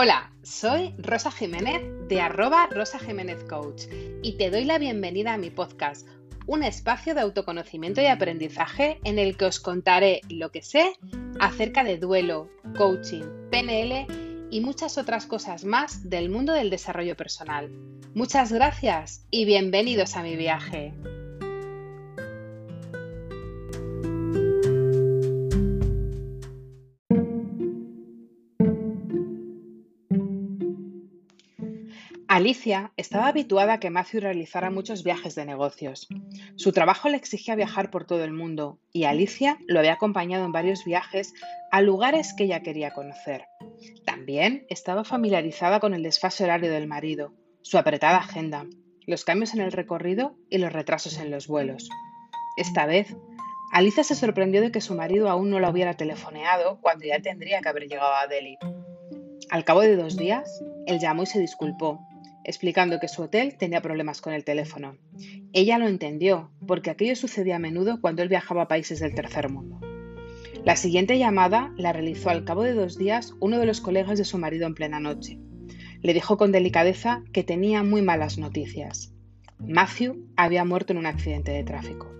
Hola, soy Rosa Jiménez de arroba Rosa Jiménez Coach y te doy la bienvenida a mi podcast, un espacio de autoconocimiento y aprendizaje en el que os contaré lo que sé acerca de duelo, coaching, PNL y muchas otras cosas más del mundo del desarrollo personal. Muchas gracias y bienvenidos a mi viaje. Alicia estaba habituada a que Matthew realizara muchos viajes de negocios. Su trabajo le exigía viajar por todo el mundo y Alicia lo había acompañado en varios viajes a lugares que ella quería conocer. También estaba familiarizada con el desfase horario del marido, su apretada agenda, los cambios en el recorrido y los retrasos en los vuelos. Esta vez, Alicia se sorprendió de que su marido aún no la hubiera telefoneado cuando ya tendría que haber llegado a Delhi. Al cabo de dos días, él llamó y se disculpó, explicando que su hotel tenía problemas con el teléfono. Ella lo entendió, porque aquello sucedía a menudo cuando él viajaba a países del tercer mundo. La siguiente llamada la realizó al cabo de dos días uno de los colegas de su marido en plena noche. Le dijo con delicadeza que tenía muy malas noticias. Matthew había muerto en un accidente de tráfico.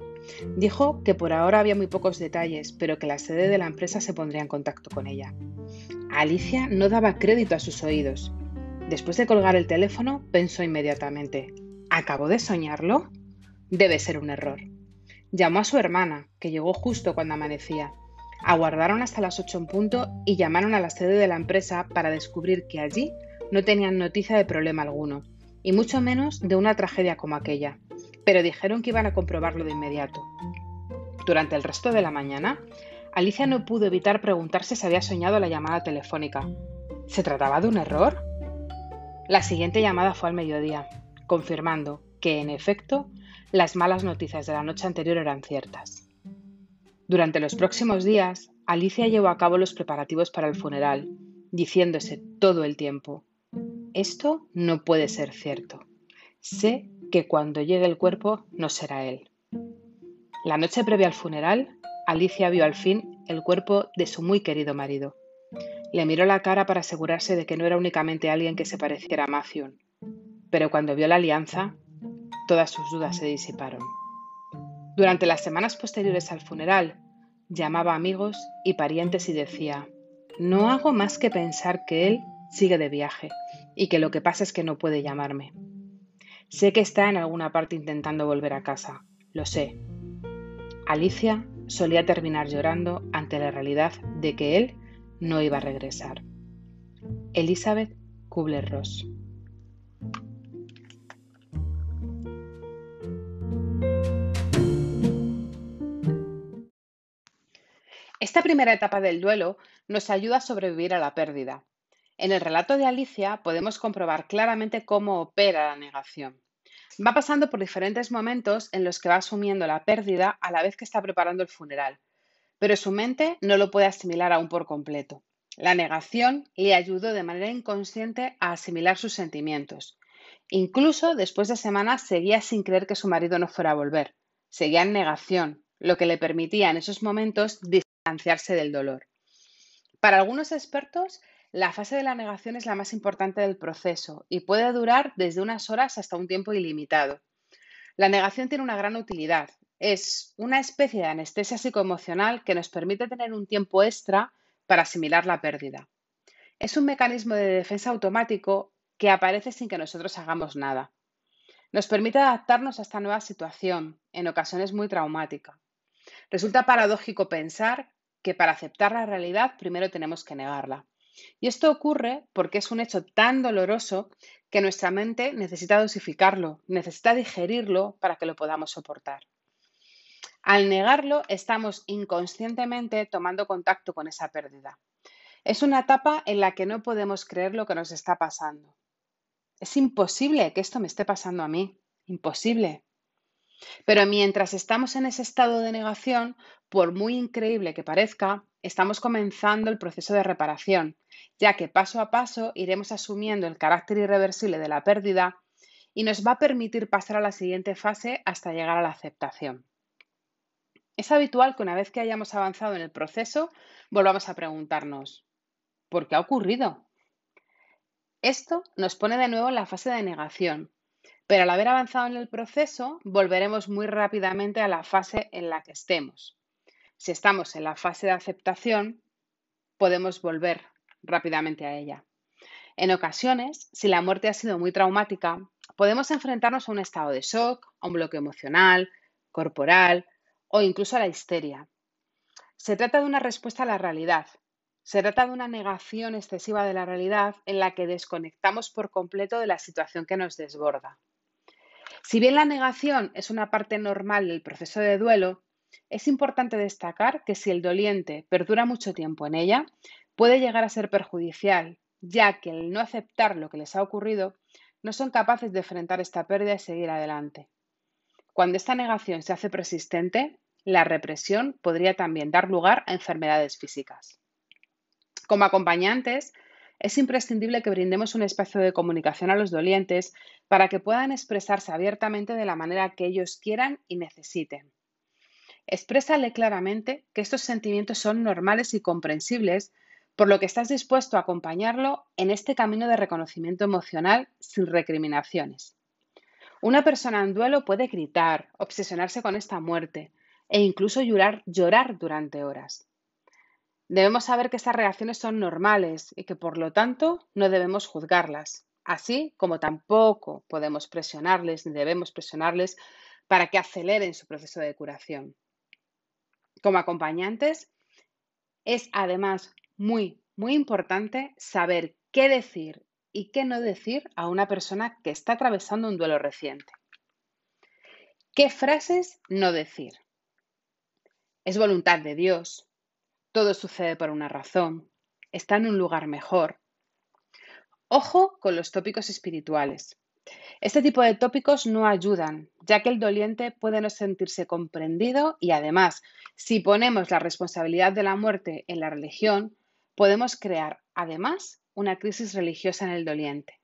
Dijo que por ahora había muy pocos detalles, pero que la sede de la empresa se pondría en contacto con ella. Alicia no daba crédito a sus oídos. Después de colgar el teléfono, pensó inmediatamente, ¿acabo de soñarlo? Debe ser un error. Llamó a su hermana, que llegó justo cuando amanecía. Aguardaron hasta las 8 en punto y llamaron a la sede de la empresa para descubrir que allí no tenían noticia de problema alguno, y mucho menos de una tragedia como aquella, pero dijeron que iban a comprobarlo de inmediato. Durante el resto de la mañana, Alicia no pudo evitar preguntarse si había soñado la llamada telefónica. ¿Se trataba de un error? La siguiente llamada fue al mediodía, confirmando que, en efecto, las malas noticias de la noche anterior eran ciertas. Durante los próximos días, Alicia llevó a cabo los preparativos para el funeral, diciéndose todo el tiempo, esto no puede ser cierto. Sé que cuando llegue el cuerpo no será él. La noche previa al funeral, Alicia vio al fin el cuerpo de su muy querido marido. Le miró la cara para asegurarse de que no era únicamente alguien que se pareciera a Matthew, pero cuando vio la alianza, todas sus dudas se disiparon. Durante las semanas posteriores al funeral, llamaba a amigos y parientes y decía, no hago más que pensar que él sigue de viaje y que lo que pasa es que no puede llamarme. Sé que está en alguna parte intentando volver a casa, lo sé. Alicia solía terminar llorando ante la realidad de que él no iba a regresar. Elizabeth Kubler-Ross. Esta primera etapa del duelo nos ayuda a sobrevivir a la pérdida. En el relato de Alicia podemos comprobar claramente cómo opera la negación. Va pasando por diferentes momentos en los que va asumiendo la pérdida a la vez que está preparando el funeral, pero su mente no lo puede asimilar aún por completo. La negación le ayudó de manera inconsciente a asimilar sus sentimientos. Incluso después de semanas seguía sin creer que su marido no fuera a volver. Seguía en negación, lo que le permitía en esos momentos distanciarse del dolor. Para algunos expertos, la fase de la negación es la más importante del proceso y puede durar desde unas horas hasta un tiempo ilimitado. La negación tiene una gran utilidad es una especie de anestesia psicoemocional que nos permite tener un tiempo extra para asimilar la pérdida. Es un mecanismo de defensa automático que aparece sin que nosotros hagamos nada. Nos permite adaptarnos a esta nueva situación, en ocasiones muy traumática. Resulta paradójico pensar que para aceptar la realidad primero tenemos que negarla. Y esto ocurre porque es un hecho tan doloroso que nuestra mente necesita dosificarlo, necesita digerirlo para que lo podamos soportar. Al negarlo, estamos inconscientemente tomando contacto con esa pérdida. Es una etapa en la que no podemos creer lo que nos está pasando. Es imposible que esto me esté pasando a mí. Imposible. Pero mientras estamos en ese estado de negación, por muy increíble que parezca, estamos comenzando el proceso de reparación, ya que paso a paso iremos asumiendo el carácter irreversible de la pérdida y nos va a permitir pasar a la siguiente fase hasta llegar a la aceptación. Es habitual que una vez que hayamos avanzado en el proceso, volvamos a preguntarnos, ¿por qué ha ocurrido? Esto nos pone de nuevo en la fase de negación, pero al haber avanzado en el proceso, volveremos muy rápidamente a la fase en la que estemos. Si estamos en la fase de aceptación, podemos volver rápidamente a ella. En ocasiones, si la muerte ha sido muy traumática, podemos enfrentarnos a un estado de shock, a un bloqueo emocional, corporal o incluso a la histeria. Se trata de una respuesta a la realidad. Se trata de una negación excesiva de la realidad en la que desconectamos por completo de la situación que nos desborda. Si bien la negación es una parte normal del proceso de duelo, es importante destacar que si el doliente perdura mucho tiempo en ella, puede llegar a ser perjudicial, ya que el no aceptar lo que les ha ocurrido no son capaces de enfrentar esta pérdida y seguir adelante. Cuando esta negación se hace persistente, la represión podría también dar lugar a enfermedades físicas. Como acompañantes, es imprescindible que brindemos un espacio de comunicación a los dolientes para que puedan expresarse abiertamente de la manera que ellos quieran y necesiten. Exprésale claramente que estos sentimientos son normales y comprensibles, por lo que estás dispuesto a acompañarlo en este camino de reconocimiento emocional sin recriminaciones. Una persona en duelo puede gritar, obsesionarse con esta muerte e incluso llorar, llorar durante horas. Debemos saber que estas reacciones son normales y que por lo tanto no debemos juzgarlas, así como tampoco podemos presionarles ni debemos presionarles para que aceleren su proceso de curación. Como acompañantes, es además muy, muy importante saber qué decir y qué no decir a una persona que está atravesando un duelo reciente. ¿Qué frases no decir? Es voluntad de Dios. Todo sucede por una razón. Está en un lugar mejor. Ojo con los tópicos espirituales. Este tipo de tópicos no ayudan, ya que el doliente puede no sentirse comprendido y además, si ponemos la responsabilidad de la muerte en la religión, podemos crear además una crisis religiosa en el doliente.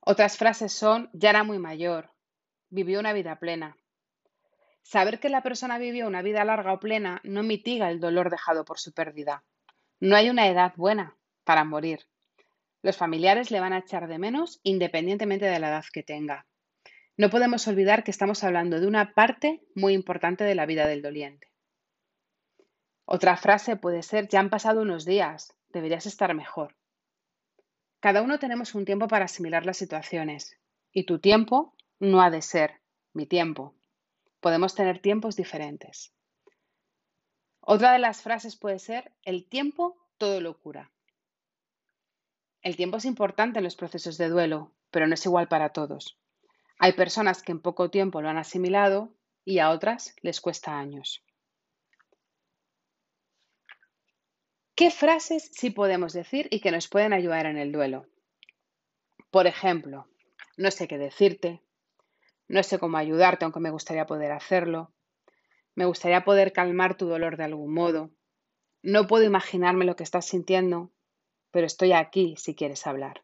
Otras frases son, ya era muy mayor, vivió una vida plena. Saber que la persona vivió una vida larga o plena no mitiga el dolor dejado por su pérdida. No hay una edad buena para morir. Los familiares le van a echar de menos independientemente de la edad que tenga. No podemos olvidar que estamos hablando de una parte muy importante de la vida del doliente. Otra frase puede ser, ya han pasado unos días, deberías estar mejor. Cada uno tenemos un tiempo para asimilar las situaciones y tu tiempo no ha de ser mi tiempo. Podemos tener tiempos diferentes. Otra de las frases puede ser, el tiempo todo lo cura. El tiempo es importante en los procesos de duelo, pero no es igual para todos. Hay personas que en poco tiempo lo han asimilado y a otras les cuesta años. ¿Qué frases sí podemos decir y que nos pueden ayudar en el duelo? Por ejemplo, no sé qué decirte, no sé cómo ayudarte aunque me gustaría poder hacerlo, me gustaría poder calmar tu dolor de algún modo, no puedo imaginarme lo que estás sintiendo pero estoy aquí si quieres hablar.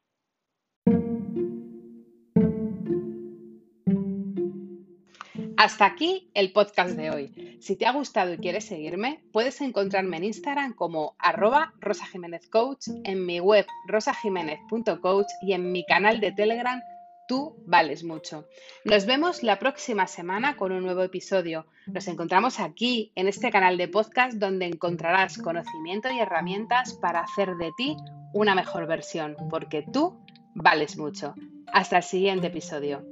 Hasta aquí el podcast de hoy. Si te ha gustado y quieres seguirme, puedes encontrarme en Instagram como arroba rosajiménezcoach, en mi web rosajiménez.coach y en mi canal de Telegram Tú vales mucho. Nos vemos la próxima semana con un nuevo episodio. Nos encontramos aquí, en este canal de podcast, donde encontrarás conocimiento y herramientas para hacer de ti una mejor versión, porque tú vales mucho. Hasta el siguiente episodio.